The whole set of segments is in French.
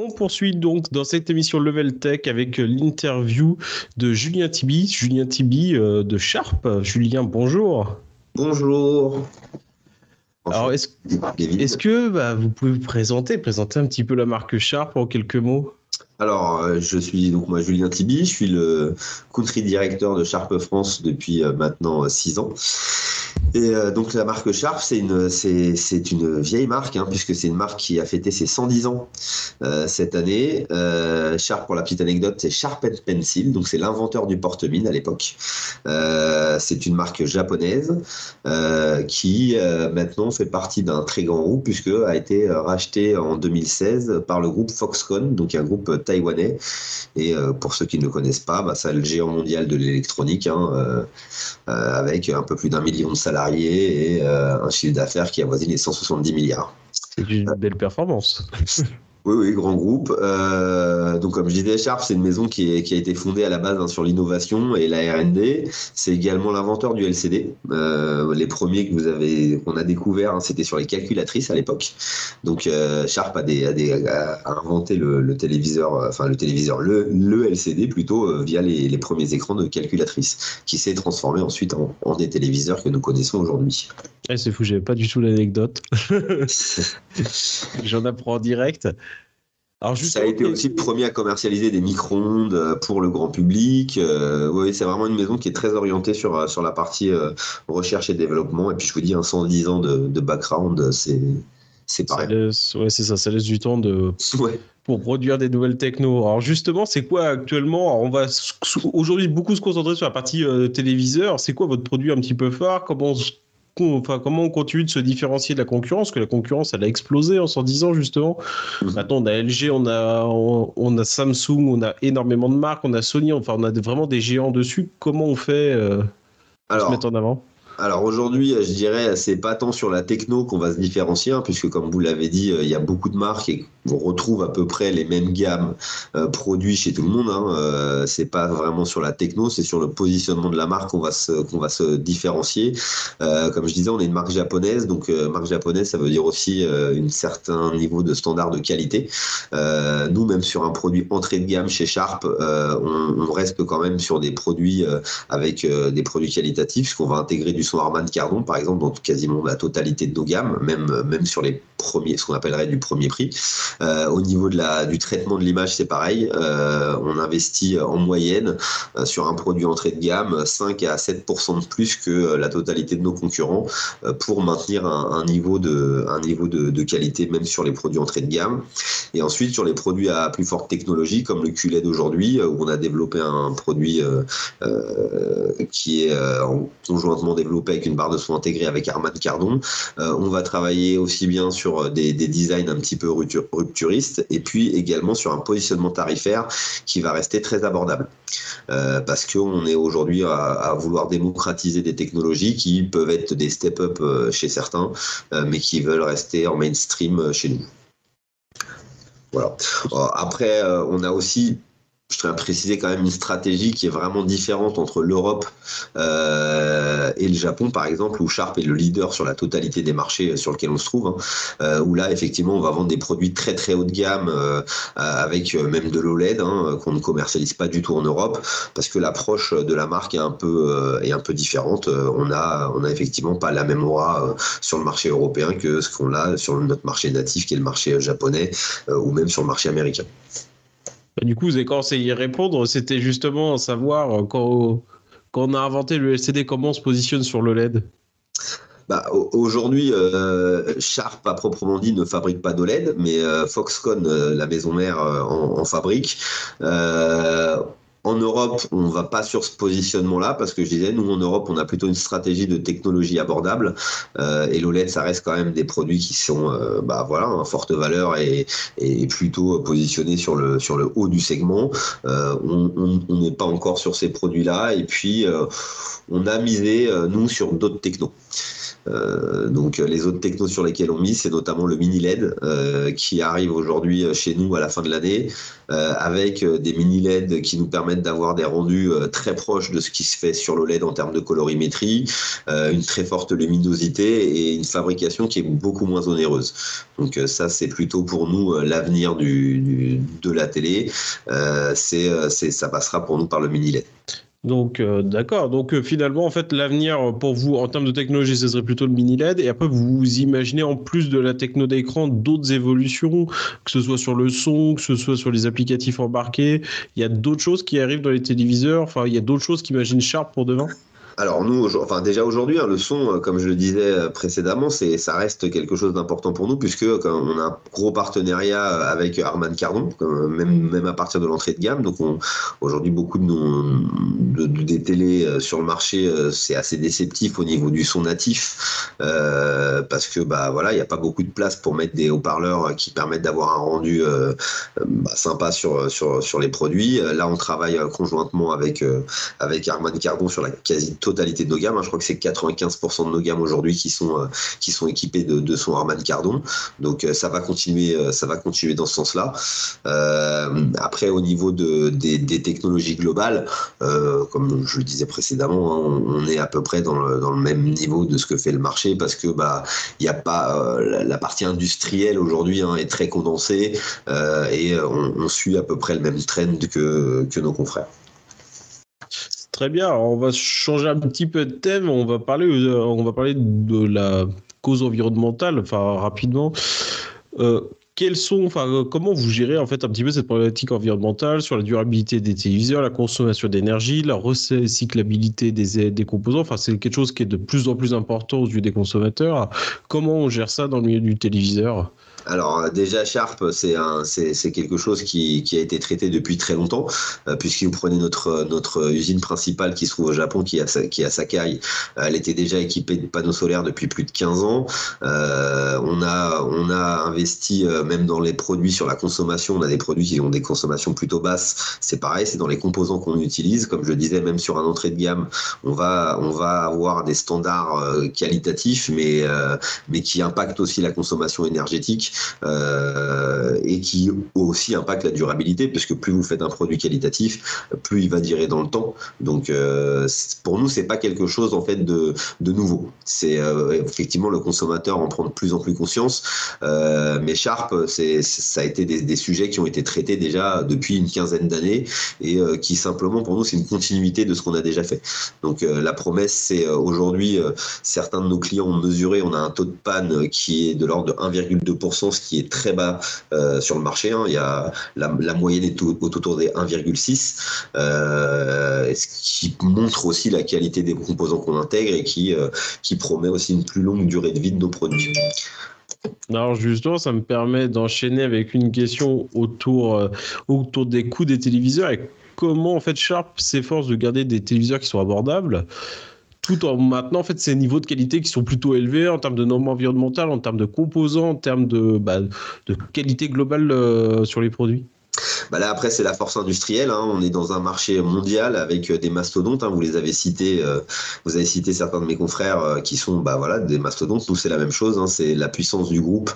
On poursuit donc dans cette émission Level Tech avec l'interview de Julien Tibi. Julien Tibi euh, de Sharp. Julien, bonjour. Bonjour. Alors, est-ce que bah, vous pouvez vous présenter, présenter un petit peu la marque Sharp en quelques mots? Alors, euh, je suis donc moi Julien Tibi, je suis le country directeur de Sharp France depuis euh, maintenant six ans. Et euh, donc la marque Sharp, c'est une, c'est, c'est une vieille marque, hein, puisque c'est une marque qui a fêté ses 110 ans euh, cette année. Euh, Sharp, pour la petite anecdote, c'est Sharp Pencil, donc c'est l'inventeur du porte-mine à l'époque. C'est une marque japonaise qui maintenant fait partie d'un très grand groupe, puisque a été racheté en 2016 par le groupe Foxconn, donc un groupe taïwanais. Et pour ceux qui ne le connaissent pas, bah, c'est le géant mondial de l'électronique, hein, avec un peu plus d'un million de salariés et euh, un chiffre d'affaires qui avoisine les 170 milliards. C'est une belle performance. Oui, oui, grand groupe. Euh, donc, comme je disais, Sharp, c'est une maison qui, a été fondée à la base hein, sur l'innovation et la R&D. C'est également l'inventeur du LCD. Euh, les premiers que vous avez, qu'on a découvert, hein, c'était sur les calculatrices à l'époque. Donc, euh, Sharp a, inventé le, téléviseur, enfin le téléviseur, le, LCD plutôt via les, premiers écrans de calculatrices, qui s'est transformé ensuite en, des téléviseurs que nous connaissons aujourd'hui. Eh, c'est fou, j'avais pas du tout l'anecdote. J'en apprends en direct. Alors ça a été aussi le premier à commercialiser des micro-ondes euh, pour le grand public. Euh, oui, c'est vraiment une maison qui est très orientée sur, euh, sur la partie recherche et développement. Et puis je vous dis, un 110 ans de, de background, c'est c'est pareil. ouais, c'est ça, ça laisse du temps de, pour produire des nouvelles techno. Alors justement, c'est quoi actuellement On va aujourd'hui beaucoup se concentrer sur la partie téléviseur. C'est quoi votre produit un petit peu phare? Comment enfin, comment on continue de se différencier de la concurrence que la concurrence, elle a explosé en 110 ans, justement. Mhm. Maintenant, on a LG, on a, on, a Samsung, on a énormément de marques, on a Sony, enfin, on a vraiment des géants dessus. Comment on fait euh, se mettre en avant? alors aujourd'hui, je dirais, c'est pas tant sur la techno qu'on va se différencier, hein, puisque comme vous l'avez dit, euh, il y a beaucoup de marques et on retrouve à peu près les mêmes gammes euh, produits chez tout le monde. Hein. Euh, c'est pas vraiment sur la techno, c'est sur le positionnement de la marque qu'on va se qu'on va se différencier. comme je disais, on est une marque japonaise, donc marque japonaise, ça veut dire aussi un certain niveau de standard de qualité. nous, même sur un produit entrée de gamme chez Sharp, on, on, reste quand même sur des produits avec des produits qualitatifs, puisqu'on va intégrer du son Harman Kardon, par exemple, dans quasiment la totalité de nos gammes, même, même sur les premiers, ce qu'on appellerait du premier prix. Euh, au niveau de la, du traitement de l'image, c'est pareil. Euh, on investit en moyenne euh, sur un produit entrée de gamme 5 à 7% de plus que la totalité de nos concurrents pour maintenir un, niveau, de, un niveau de, de, qualité, même sur les produits entrée de gamme. Et ensuite, sur les produits à plus forte technologie, comme le QLED aujourd'hui, où on a développé un produit qui est conjointement développé avec une barre de son intégrée avec Armand Cardon. Euh, on va travailler aussi bien sur euh, des, designs un petit peu rupturistes et puis également sur un positionnement tarifaire qui va rester très abordable. Euh, parce qu'on est aujourd'hui à, vouloir démocratiser des technologies qui peuvent être des step-up chez certains, mais qui veulent rester en mainstream chez nous. Voilà. Après, on a aussi je tiens à préciser quand même une stratégie qui est vraiment différente entre l'Europe euh, et le Japon, par exemple, où Sharp est le leader sur la totalité des marchés sur lesquels on se trouve, hein, euh, où là, effectivement, on va vendre des produits très très haut de gamme, euh, avec même de l'OLED, hein, qu'on ne commercialise pas du tout en Europe, parce que l'approche de la marque est un peu, est un peu différente. On a, on a effectivement pas la même aura sur le marché européen que ce qu'on a sur notre marché natif, qui est le marché japonais, ou même sur le marché américain. Bah, du coup, vous avez commencé à y répondre. C'était justement savoir euh, quand, quand, on a inventé le LCD, comment on se positionne sur le LED bah, Aujourd'hui, euh, Sharp, à proprement dit, ne fabrique pas d'OLED, mais euh, Foxconn, la maison mère, en, fabrique. En Europe, on ne va pas sur ce positionnement-là parce que je disais, nous en Europe, on a plutôt une stratégie de technologie abordable euh, et l'OLED, ça reste quand même des produits qui sont, euh, bah voilà, en forte valeur et, plutôt positionnés sur le sur le haut du segment. Euh, on n'est pas encore sur ces produits-là et puis on a misé nous sur d'autres technos. Donc les autres technos sur lesquels on mise, c'est notamment le mini LED qui arrive aujourd'hui chez nous à la fin de l'année, avec des mini LED qui nous permettent d'avoir des rendus très proches de ce qui se fait sur l'OLED en termes de colorimétrie, une très forte luminosité et une fabrication qui est beaucoup moins onéreuse. Donc ça, c'est plutôt pour nous l'avenir de la télé. c'est, ça passera pour nous par le mini LED. Donc, euh, d'accord. Donc, euh, finalement, en fait, l'avenir pour vous en termes de technologie, ce serait plutôt le mini LED. Et après, vous imaginez en plus de la techno d'écran d'autres évolutions, que ce soit sur le son, que ce soit sur les applicatifs embarqués. Il y a d'autres choses qui arrivent dans les téléviseurs. Enfin, il y a d'autres choses qu'imagine Sharp pour demain alors nous, enfin déjà aujourd'hui, hein, le son, euh, comme je le disais euh, précédemment, c'est ça reste quelque chose d'important pour nous puisque on a un gros partenariat avec Arman Cardon, même même à partir de l'entrée de gamme. Donc aujourd'hui beaucoup de, nos, de, des télés euh, sur le marché, c'est assez déceptif au niveau du son natif parce que bah voilà, il n'y a pas beaucoup de place pour mettre des haut-parleurs qui permettent d'avoir un rendu bah, sympa sur sur sur les produits. Là, on travaille conjointement avec avec Arman Cardon sur la quasi totalité de nos gammes. Hein. Je crois que c'est 95% de nos gammes aujourd'hui qui sont euh, équipées de, son Harman Kardon. Donc euh, ça va continuer euh, ça va continuer dans ce sens-là. après au niveau de, des, technologies globales, comme je le disais précédemment, hein, on, est à peu près dans le, même niveau de ce que fait le marché parce que bah il n'y a pas la, partie industrielle aujourd'hui hein, est très condensée et on, suit à peu près le même trend que nos confrères. Très bien. on va changer un petit peu de thème. On va parler, euh, on va parler de la cause environnementale, enfin rapidement. Euh, sont, enfin, euh, comment vous gérez en fait un petit peu cette problématique environnementale sur la durabilité des téléviseurs, la consommation d'énergie, la recyclabilité des, des composants? Enfin, c'est quelque chose qui est de plus en plus important aux yeux des consommateurs. Comment on gère ça dans le milieu du téléviseur? Alors euh, déjà Sharp, c'est c'est quelque chose qui, qui, a été traité depuis très longtemps, euh, puisque vous prenez notre notre usine principale qui se trouve au Japon, qui est qui à Sakai, elle était déjà équipée de panneaux solaires depuis plus de 15 ans. Euh, on a on a investi euh, même dans les produits sur la consommation. On a des produits qui ont des consommations plutôt basses. C'est pareil, c'est dans les composants qu'on utilise. Comme je disais, même sur un entrée de gamme, on va on va avoir des standards qualitatifs, mais mais qui impactent aussi la consommation énergétique euh, et qui aussi impacte la durabilité, puisque plus vous faites un produit qualitatif, plus il va durer dans le temps. Donc euh, pour nous, c'est pas quelque chose en fait de, nouveau. C'est euh, effectivement le consommateur en prend de plus en plus conscience. mais Sharp, c'est ça a été des, des, sujets qui ont été traités déjà depuis une quinzaine d'années et qui simplement pour nous c'est une continuité de ce qu'on a déjà fait. Donc la promesse, c'est aujourd'hui certains de nos clients ont mesuré, on a un taux de panne qui est de l'ordre de 1,2% ce qui est très bas euh, sur le marché. Hein. Il y a, la, moyenne est autour des 1,6, euh, ce qui montre aussi la qualité des composants qu'on intègre et qui, euh, qui promet aussi une plus longue durée de vie de nos produits. Alors justement, ça me permet d'enchaîner avec une question autour, autour des coûts des téléviseurs et comment en fait Sharp s'efforce de garder des téléviseurs qui sont abordables tout en maintenant en fait ces niveaux de qualité qui sont plutôt élevés en termes de normes environnementales, en termes de composants, en termes de, bah, qualité globale euh, sur les produits bah là après c'est la force industrielle. Hein. On est dans un marché mondial avec euh, des mastodontes. Hein. Vous les avez cités, euh, vous avez cité certains de mes confrères euh, qui sont bah voilà des mastodontes. Nous c'est la même chose. Hein. C'est la puissance du groupe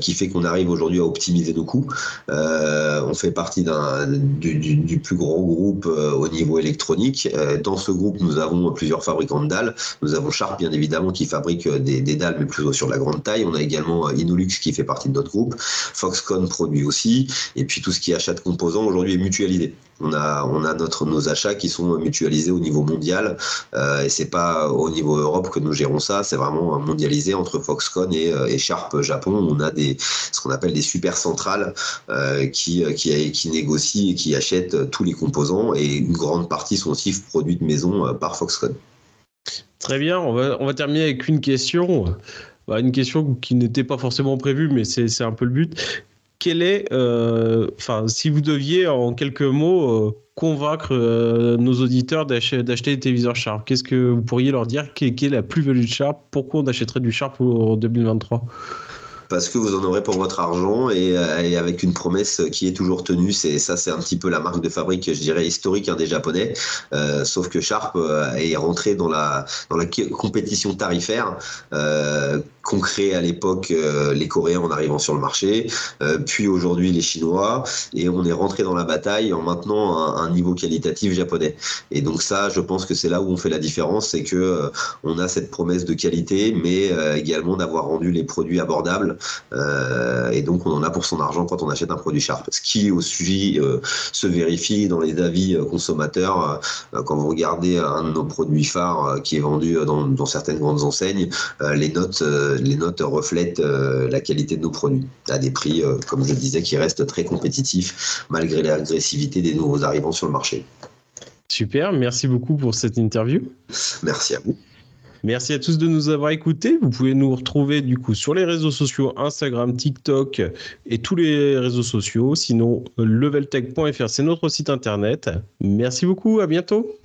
qui fait qu'on arrive aujourd'hui à optimiser nos coûts. on fait partie du, du, plus grand groupe au niveau électronique. dans ce groupe nous avons plusieurs fabricants de dalles. Nous avons Sharp bien évidemment qui fabrique des, des dalles mais plutôt sur la grande taille. On a également Inolux qui fait partie de notre groupe. Foxconn produit aussi. Et puis tout ce qui est achat de aujourd'hui est mutualisé. On a, on a notre, nos achats qui sont mutualisés au niveau mondial euh, et c'est pas au niveau Europe que nous gérons ça, c'est vraiment mondialisé entre Foxconn et, euh, Sharp Japon. On a des, ce qu'on appelle des super centrales euh, qui, qui, négocient et qui achètent tous les composants et une grande partie sont aussi produits de maison euh, par Foxconn. Très bien, on va, on va terminer avec une question. Bah, une question qui n'était pas forcément prévue, mais c'est un peu le but quel est, euh, enfin, si vous deviez en quelques mots euh, convaincre euh, nos auditeurs d'acheter des téléviseurs Sharp, qu'est-ce que vous pourriez leur dire? Quelle est la plus-value de Sharp? Pourquoi on achèterait du Sharp en 2023 parce que vous en aurez pour votre argent et, avec une promesse qui est toujours tenue. C'est ça, c'est un petit peu la marque de fabrique, je dirais historique hein, des Japonais. sauf que Sharp est rentré dans la dans la compétition tarifaire qu'ont créé à l'époque les Coréens en arrivant sur le marché, puis aujourd'hui les Chinois, et on est rentré dans la bataille en maintenant un, niveau qualitatif japonais. Et donc ça, je pense que c'est là où on fait la différence, c'est que euh, on a cette promesse de qualité, mais euh, également d'avoir rendu les produits abordables. Euh, et donc on en a pour son argent quand on achète un produit Sharp. Ce qui aussi se vérifie dans les avis consommateurs. quand vous regardez un de nos produits phares qui est vendu dans, dans certaines grandes enseignes, les notes, les notes reflètent la qualité de nos produits à des prix, comme je disais, qui restent très compétitifs malgré l'agressivité des nouveaux arrivants sur le marché. Super, merci beaucoup pour cette interview. Merci à vous. Merci à tous de nous avoir écoutés. Vous pouvez nous retrouver du coup sur les réseaux sociaux Instagram, TikTok et tous les réseaux sociaux. Sinon, leveltech.fr, c'est notre site internet. Merci beaucoup, à bientôt.